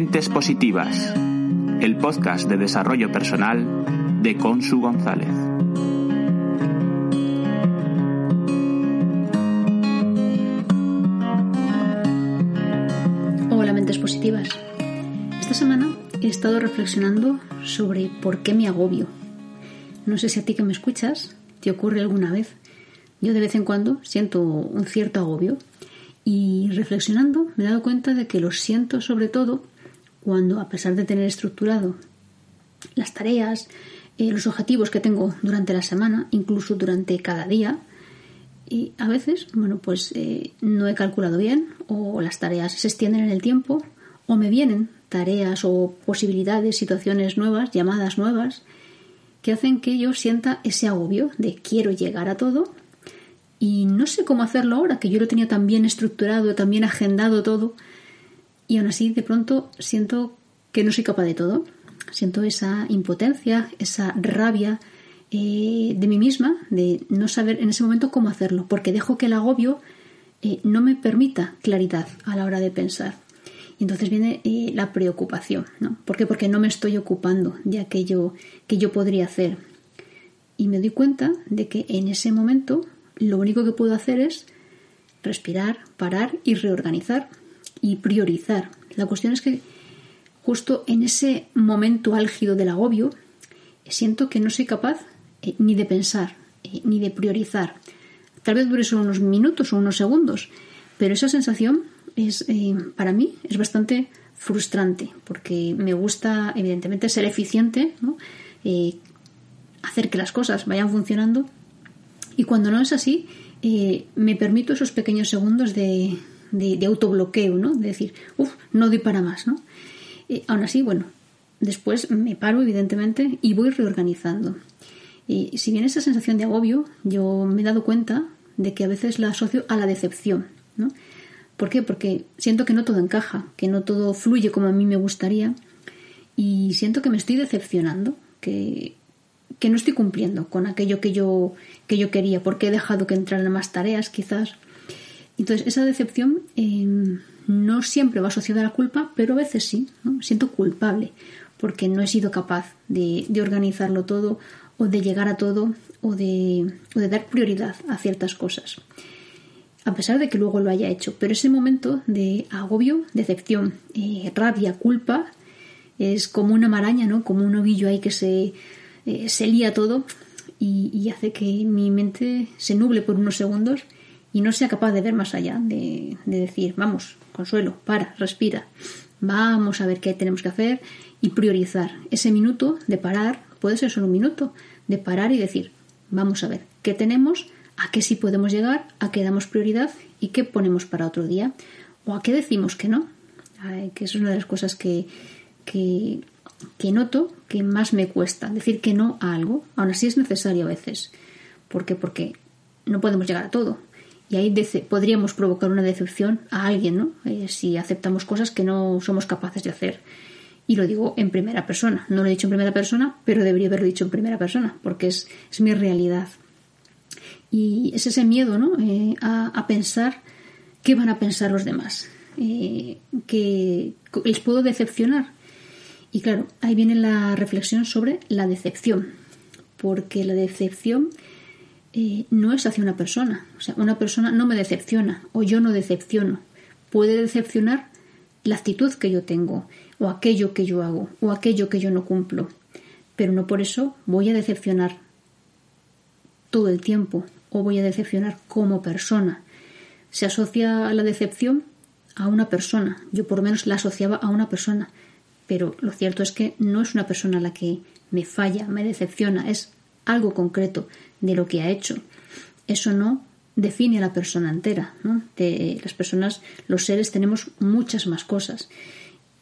Mentes Positivas, el podcast de desarrollo personal de Consu González. Hola mentes positivas. Esta semana he estado reflexionando sobre por qué me agobio. No sé si a ti que me escuchas te ocurre alguna vez. Yo de vez en cuando siento un cierto agobio y reflexionando me he dado cuenta de que lo siento sobre todo cuando a pesar de tener estructurado las tareas, eh, los objetivos que tengo durante la semana, incluso durante cada día, y a veces, bueno, pues eh, no he calculado bien o las tareas se extienden en el tiempo o me vienen tareas o posibilidades, situaciones nuevas, llamadas nuevas, que hacen que yo sienta ese agobio de quiero llegar a todo y no sé cómo hacerlo ahora, que yo lo tenía tan bien estructurado, tan bien agendado todo, y aún así de pronto siento que no soy capaz de todo. Siento esa impotencia, esa rabia eh, de mí misma, de no saber en ese momento cómo hacerlo, porque dejo que el agobio eh, no me permita claridad a la hora de pensar. Y entonces viene eh, la preocupación, ¿no? ¿Por qué? Porque no me estoy ocupando de aquello que yo podría hacer. Y me doy cuenta de que en ese momento lo único que puedo hacer es respirar, parar y reorganizar y priorizar. La cuestión es que justo en ese momento álgido del agobio siento que no soy capaz eh, ni de pensar, eh, ni de priorizar. Tal vez dure solo unos minutos o unos segundos, pero esa sensación es eh, para mí es bastante frustrante porque me gusta evidentemente ser eficiente, hacer que las cosas vayan funcionando y cuando no es así me permito esos pequeños segundos de, de, autobloqueo, ¿no? De decir, uff, no doy para más, ¿no? aún así, bueno, después me paro, evidentemente, y voy reorganizando. Y si bien esa sensación de agobio, yo me he dado cuenta de que a veces la asocio a la decepción, ¿no? ¿Por qué? Porque siento que no todo encaja, que no todo fluye como a mí me gustaría y siento que me estoy decepcionando, que, que no estoy cumpliendo con aquello que yo, que yo quería, porque he dejado que entraran más tareas quizás entonces, esa decepción em, no siempre va asociada a la culpa, pero a veces sí. ¿no? siento culpable porque no he sido capaz de, organizarlo todo o de llegar a todo o de, dar prioridad a ciertas cosas. A pesar de que luego lo haya hecho. Pero ese momento de agobio, decepción, eh, rabia, culpa, es como una maraña, ¿no? Como un ovillo ahí que se, eh, se lía todo y hace que mi mente se nuble por unos segundos y no sea capaz de ver más allá, de, decir, vamos, consuelo, para, respira, vamos a ver qué tenemos que hacer y priorizar. Ese minuto de parar, puede ser solo un minuto, de parar y decir, vamos a ver qué tenemos, a qué sí podemos llegar, a qué damos prioridad y qué ponemos para otro día, o a qué decimos que no, que es una de las cosas que, que, que noto que más me cuesta, decir que no a algo, aún así es necesario a veces. ¿Por qué? Porque no podemos llegar a todo y ahí podríamos provocar una decepción a alguien, ¿no? Eh, si aceptamos cosas que no somos capaces de hacer. Y lo digo en primera persona. No lo he dicho en primera persona, pero debería haberlo dicho en primera persona, porque es, mi realidad. Y es ese miedo, ¿no? Eh, a, pensar qué van a pensar los demás. Eh, que les puedo decepcionar. Y claro, ahí viene la reflexión sobre la decepción. Porque la decepción eh, no es hacia una persona. O sea, una persona no me decepciona o yo no decepciono. Puede decepcionar la actitud que yo tengo o aquello que yo hago o aquello que yo no cumplo. Pero no por eso voy a decepcionar todo el tiempo o voy a decepcionar como persona. Se asocia a la decepción a una persona. Yo por lo menos la asociaba a una persona. Pero lo cierto es que no es una persona la que me falla, me decepciona, es algo concreto de lo que ha hecho. Eso no define a la persona entera. ¿no? las personas, los seres, tenemos muchas más cosas.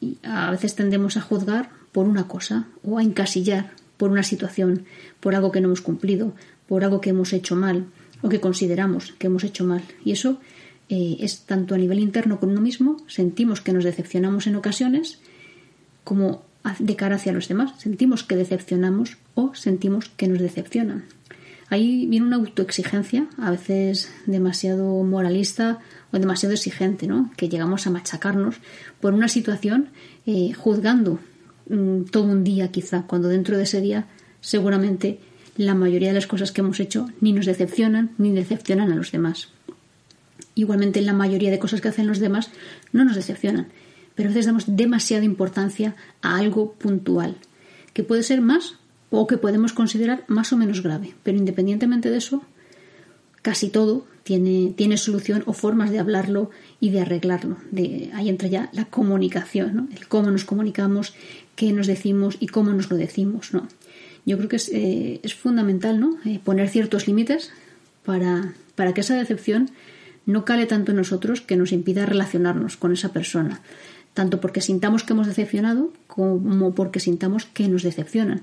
Y a veces tendemos a juzgar por una cosa o a encasillar por una situación, por algo que no hemos cumplido, por algo que hemos hecho mal o que consideramos que hemos hecho mal. Y eso eh, es tanto a nivel interno con uno mismo, sentimos que nos decepcionamos en ocasiones, como de cara hacia los demás. Sentimos que decepcionamos o sentimos que nos decepcionan. Ahí viene una autoexigencia, a veces demasiado moralista o demasiado exigente, ¿no? que llegamos a machacarnos por una situación eh, juzgando mm, todo un día quizá, cuando dentro de ese día seguramente la mayoría de las cosas que hemos hecho ni nos decepcionan ni decepcionan a los demás. Igualmente la mayoría de cosas que hacen los demás no nos decepcionan, pero a veces damos demasiada importancia a algo puntual, que puede ser más o que podemos considerar más o menos grave. Pero independientemente de eso, casi todo tiene, tiene solución o formas de hablarlo y de arreglarlo. De, ahí entra ya la comunicación, ¿no? el cómo nos comunicamos, qué nos decimos y cómo nos lo decimos. ¿no? Yo creo que es, eh, es fundamental ¿no? Eh, poner ciertos límites para, para que esa decepción no cale tanto en nosotros que nos impida relacionarnos con esa persona tanto porque sintamos que hemos decepcionado como porque sintamos que nos decepcionan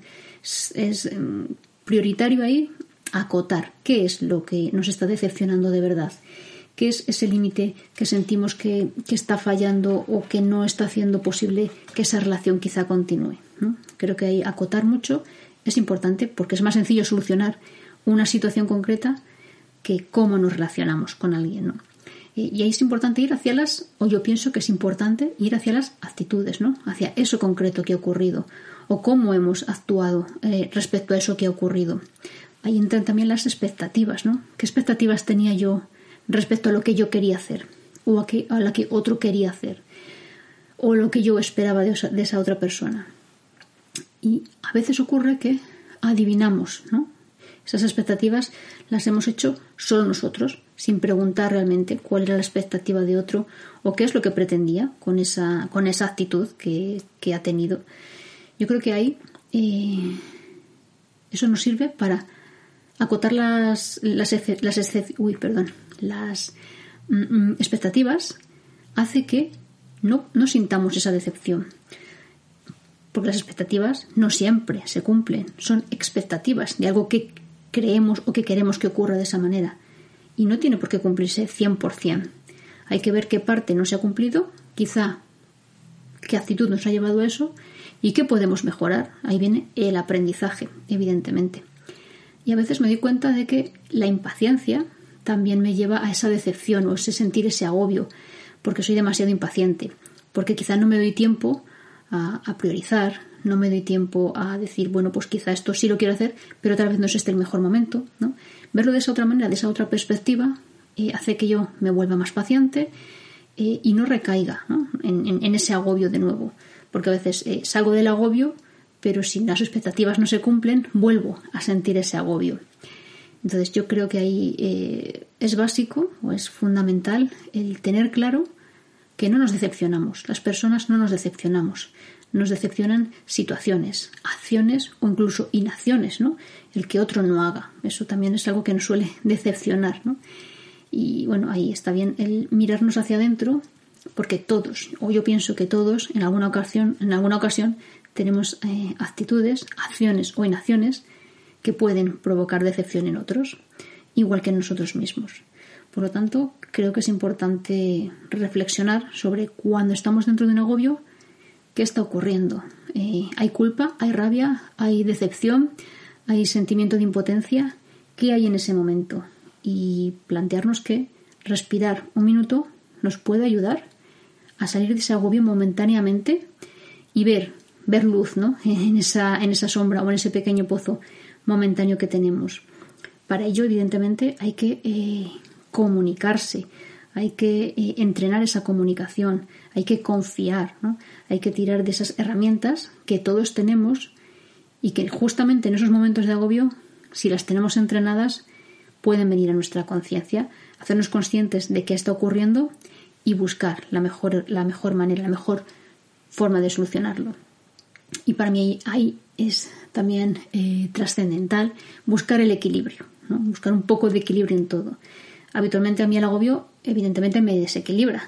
es, em, prioritario ahí acotar qué es lo que nos está decepcionando de verdad, qué es ese límite que sentimos que, está fallando o que no está haciendo posible que esa relación quizá continúe. Creo que ahí acotar mucho es importante porque es más sencillo solucionar una situación concreta que cómo nos relacionamos con alguien. Y ahí es importante ir hacia las, o yo pienso que es importante ir hacia las actitudes, ¿no? hacia eso concreto que ha ocurrido o cómo hemos actuado eh, respecto a eso que ha ocurrido. Ahí entran también las expectativas, ¿no? ¿Qué expectativas tenía yo respecto a lo que yo quería hacer o a, que, a la que otro quería hacer o lo que yo esperaba de esa, de esa otra persona? Y a veces ocurre que adivinamos, ¿no? Esas expectativas las hemos hecho solo nosotros, sin preguntar realmente cuál era la expectativa de otro o qué es lo que pretendía con esa, con esa actitud que, que ha tenido. Yo creo que ahí eh, eso nos sirve para acotar las, las, perdón, las mm, mm, expectativas, hace que no, no sintamos esa decepción. Porque las expectativas no siempre se cumplen, son expectativas de algo que creemos o que queremos que ocurra de esa manera. Y no tiene por qué cumplirse 100%. Hay que ver qué parte no se ha cumplido, quizá qué actitud nos ha llevado a eso ¿Y qué podemos mejorar? Ahí viene el aprendizaje, evidentemente. Y a veces me doy cuenta de que la impaciencia también me lleva a esa decepción o ese sentir ese agobio, porque soy demasiado impaciente, porque quizá no me doy tiempo a, priorizar, no me doy tiempo a decir, bueno, pues quizá esto sí lo quiero hacer, pero tal vez no es este el mejor momento. ¿no? Verlo de esa otra manera, de esa otra perspectiva, eh, hace que yo me vuelva más paciente eh, y no recaiga en, ese agobio de nuevo porque a veces eh, salgo del agobio, pero si las expectativas no se cumplen, vuelvo a sentir ese agobio. Entonces yo creo que ahí es básico o es fundamental el tener claro que no nos decepcionamos, las personas no nos decepcionamos, nos decepcionan situaciones, acciones o incluso inacciones, ¿no? El que otro no haga, eso también es algo que nos suele decepcionar, ¿no? Y bueno, ahí está bien el mirarnos hacia adentro porque todos, o yo pienso que todos, en alguna ocasión, en alguna ocasión tenemos eh, actitudes, acciones o inacciones que pueden provocar decepción en otros, igual que en nosotros mismos. Por lo tanto, creo que es importante reflexionar sobre cuando estamos dentro de un agobio, qué está ocurriendo. Eh, ¿Hay culpa? ¿Hay rabia? ¿Hay decepción? ¿Hay sentimiento de impotencia? ¿Qué hay en ese momento? Y plantearnos que respirar un minuto nos puede ayudar a salir de ese agobio momentáneamente y ver, ver luz ¿no? en, esa, en esa sombra o en ese pequeño pozo momentáneo que tenemos. Para ello, evidentemente, hay que eh, comunicarse, hay que eh, entrenar esa comunicación, hay que confiar, ¿no? hay que tirar de esas herramientas que todos tenemos y que justamente en esos momentos de agobio, si las tenemos entrenadas, pueden venir a nuestra conciencia, hacernos conscientes de qué está ocurriendo y buscar la mejor, la mejor manera, la mejor forma de solucionarlo. Y para mí ahí es también eh, trascendental buscar el equilibrio, buscar un poco de equilibrio en todo. Habitualmente a mí el agobio evidentemente me desequilibra.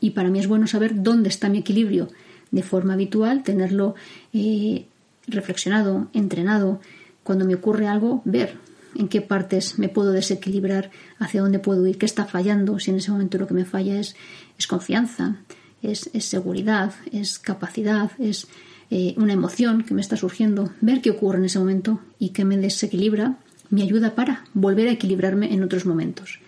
Y para mí es bueno saber dónde está mi equilibrio de forma habitual, tenerlo eh, reflexionado, entrenado. Cuando me ocurre algo, ver en qué partes me puedo desequilibrar, hacia dónde puedo ir, qué está fallando, si en ese momento lo que me falla es, es confianza, es, seguridad, es capacidad, es eh, una emoción que me está surgiendo, ver qué ocurre en ese momento y qué me desequilibra, me ayuda para volver a equilibrarme en otros momentos.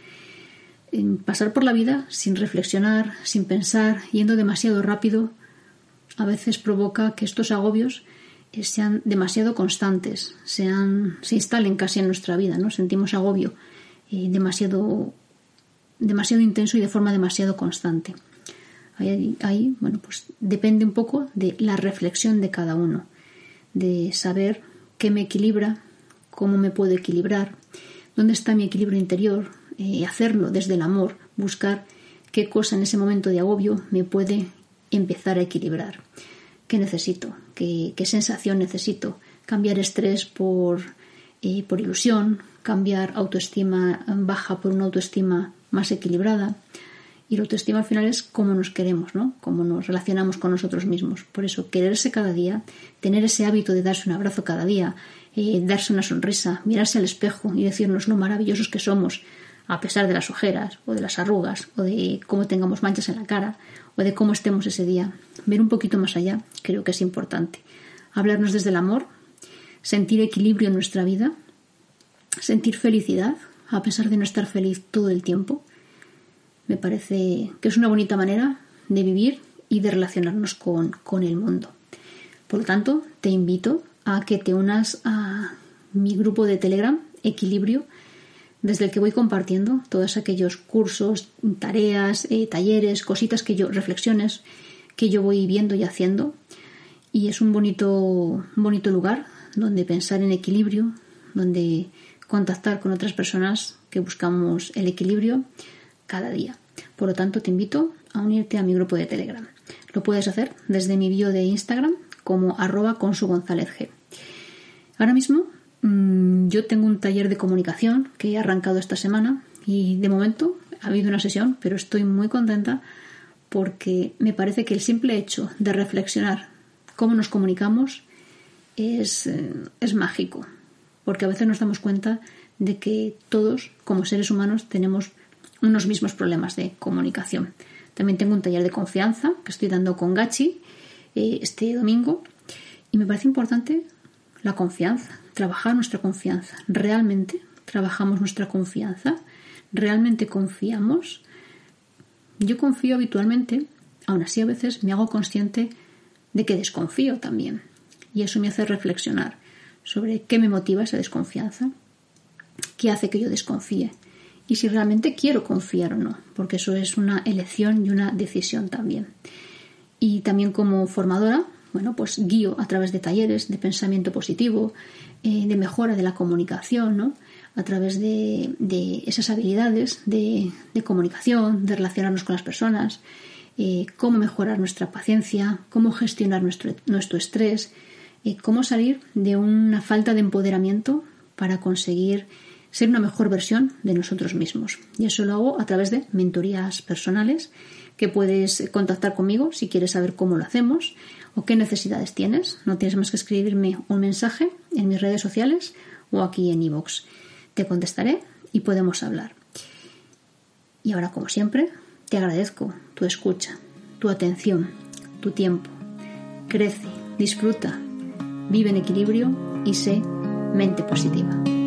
pasar por la vida sin reflexionar, sin pensar, yendo demasiado rápido, a veces provoca que estos agobios eh, sean demasiado constantes, sean, se instalen casi en nuestra vida, ¿no? Sentimos agobio eh, demasiado, demasiado intenso y de forma demasiado constante. Ahí, ahí, bueno, pues depende un poco de la reflexión de cada uno, de saber qué me equilibra, cómo me puedo equilibrar, dónde está mi equilibrio interior, eh, hacerlo desde el amor, buscar qué cosa en ese momento de agobio me puede empezar a equilibrar. ¿Qué necesito? ¿Qué, sensación necesito? Cambiar estrés por, eh, por ilusión, cambiar autoestima baja por una autoestima más equilibrada. Y la autoestima al final es cómo nos queremos, ¿no? Cómo nos relacionamos con nosotros mismos. Por eso, quererse cada día, tener ese hábito de darse un abrazo cada día, darse una sonrisa, mirarse al espejo y decirnos lo maravillosos que somos, a pesar de las ojeras o de las arrugas o de cómo tengamos manchas en la cara o de cómo estemos ese día. Ver un poquito más allá creo que es importante. Hablarnos desde el amor, sentir equilibrio en nuestra vida, sentir felicidad a pesar de no estar feliz todo el tiempo. Me parece que es una bonita manera de vivir y de relacionarnos con, con el mundo. Por lo tanto, te invito a que te unas a mi grupo de Telegram, Equilibrio, desde el que voy compartiendo todos aquellos cursos, tareas, eh, talleres, cositas que yo, reflexiones que yo voy viendo y haciendo. Y es un bonito, bonito lugar donde pensar en equilibrio, donde contactar con otras personas que buscamos el equilibrio cada día. Por lo tanto, te invito a unirte a mi grupo de Telegram. Lo puedes hacer desde mi bio de Instagram como arroba con su González G. Ahora mismo Mm, yo tengo un taller de comunicación que he arrancado esta semana y de momento ha habido una sesión, pero estoy muy contenta porque me parece que el simple hecho de reflexionar cómo nos comunicamos es, eh, es mágico, porque a veces nos damos cuenta de que todos, como seres humanos, tenemos unos mismos problemas de comunicación. También tengo un taller de confianza que estoy dando con Gachi eh, este domingo y me parece importante la confianza, trabajar nuestra confianza. ¿Realmente trabajamos nuestra confianza? ¿Realmente confiamos? Yo confío habitualmente, aún así a veces me hago consciente de que desconfío también. Y eso me hace reflexionar sobre qué me motiva esa desconfianza, qué hace que yo desconfíe y si realmente quiero confiar o no, porque eso es una elección y una decisión también. Y también como formadora, bueno, pues guío a través de talleres de pensamiento positivo, eh, de mejora de la comunicación, ¿no? a través de, esas habilidades de, comunicación, de relacionarnos con las personas, eh, cómo mejorar nuestra paciencia, cómo gestionar nuestro, nuestro estrés, eh, cómo salir de una falta de empoderamiento para conseguir ser una mejor versión de nosotros mismos. Y eso lo hago a través de mentorías personales que puedes contactar conmigo si quieres saber cómo lo hacemos o qué necesidades tienes. No tienes más que escribirme un mensaje en mis redes sociales o aquí en iVoox. Te contestaré y podemos hablar. Y ahora, como siempre, te agradezco tu escucha, tu atención, tu tiempo. Crece, disfruta, vive en equilibrio y sé mente positiva.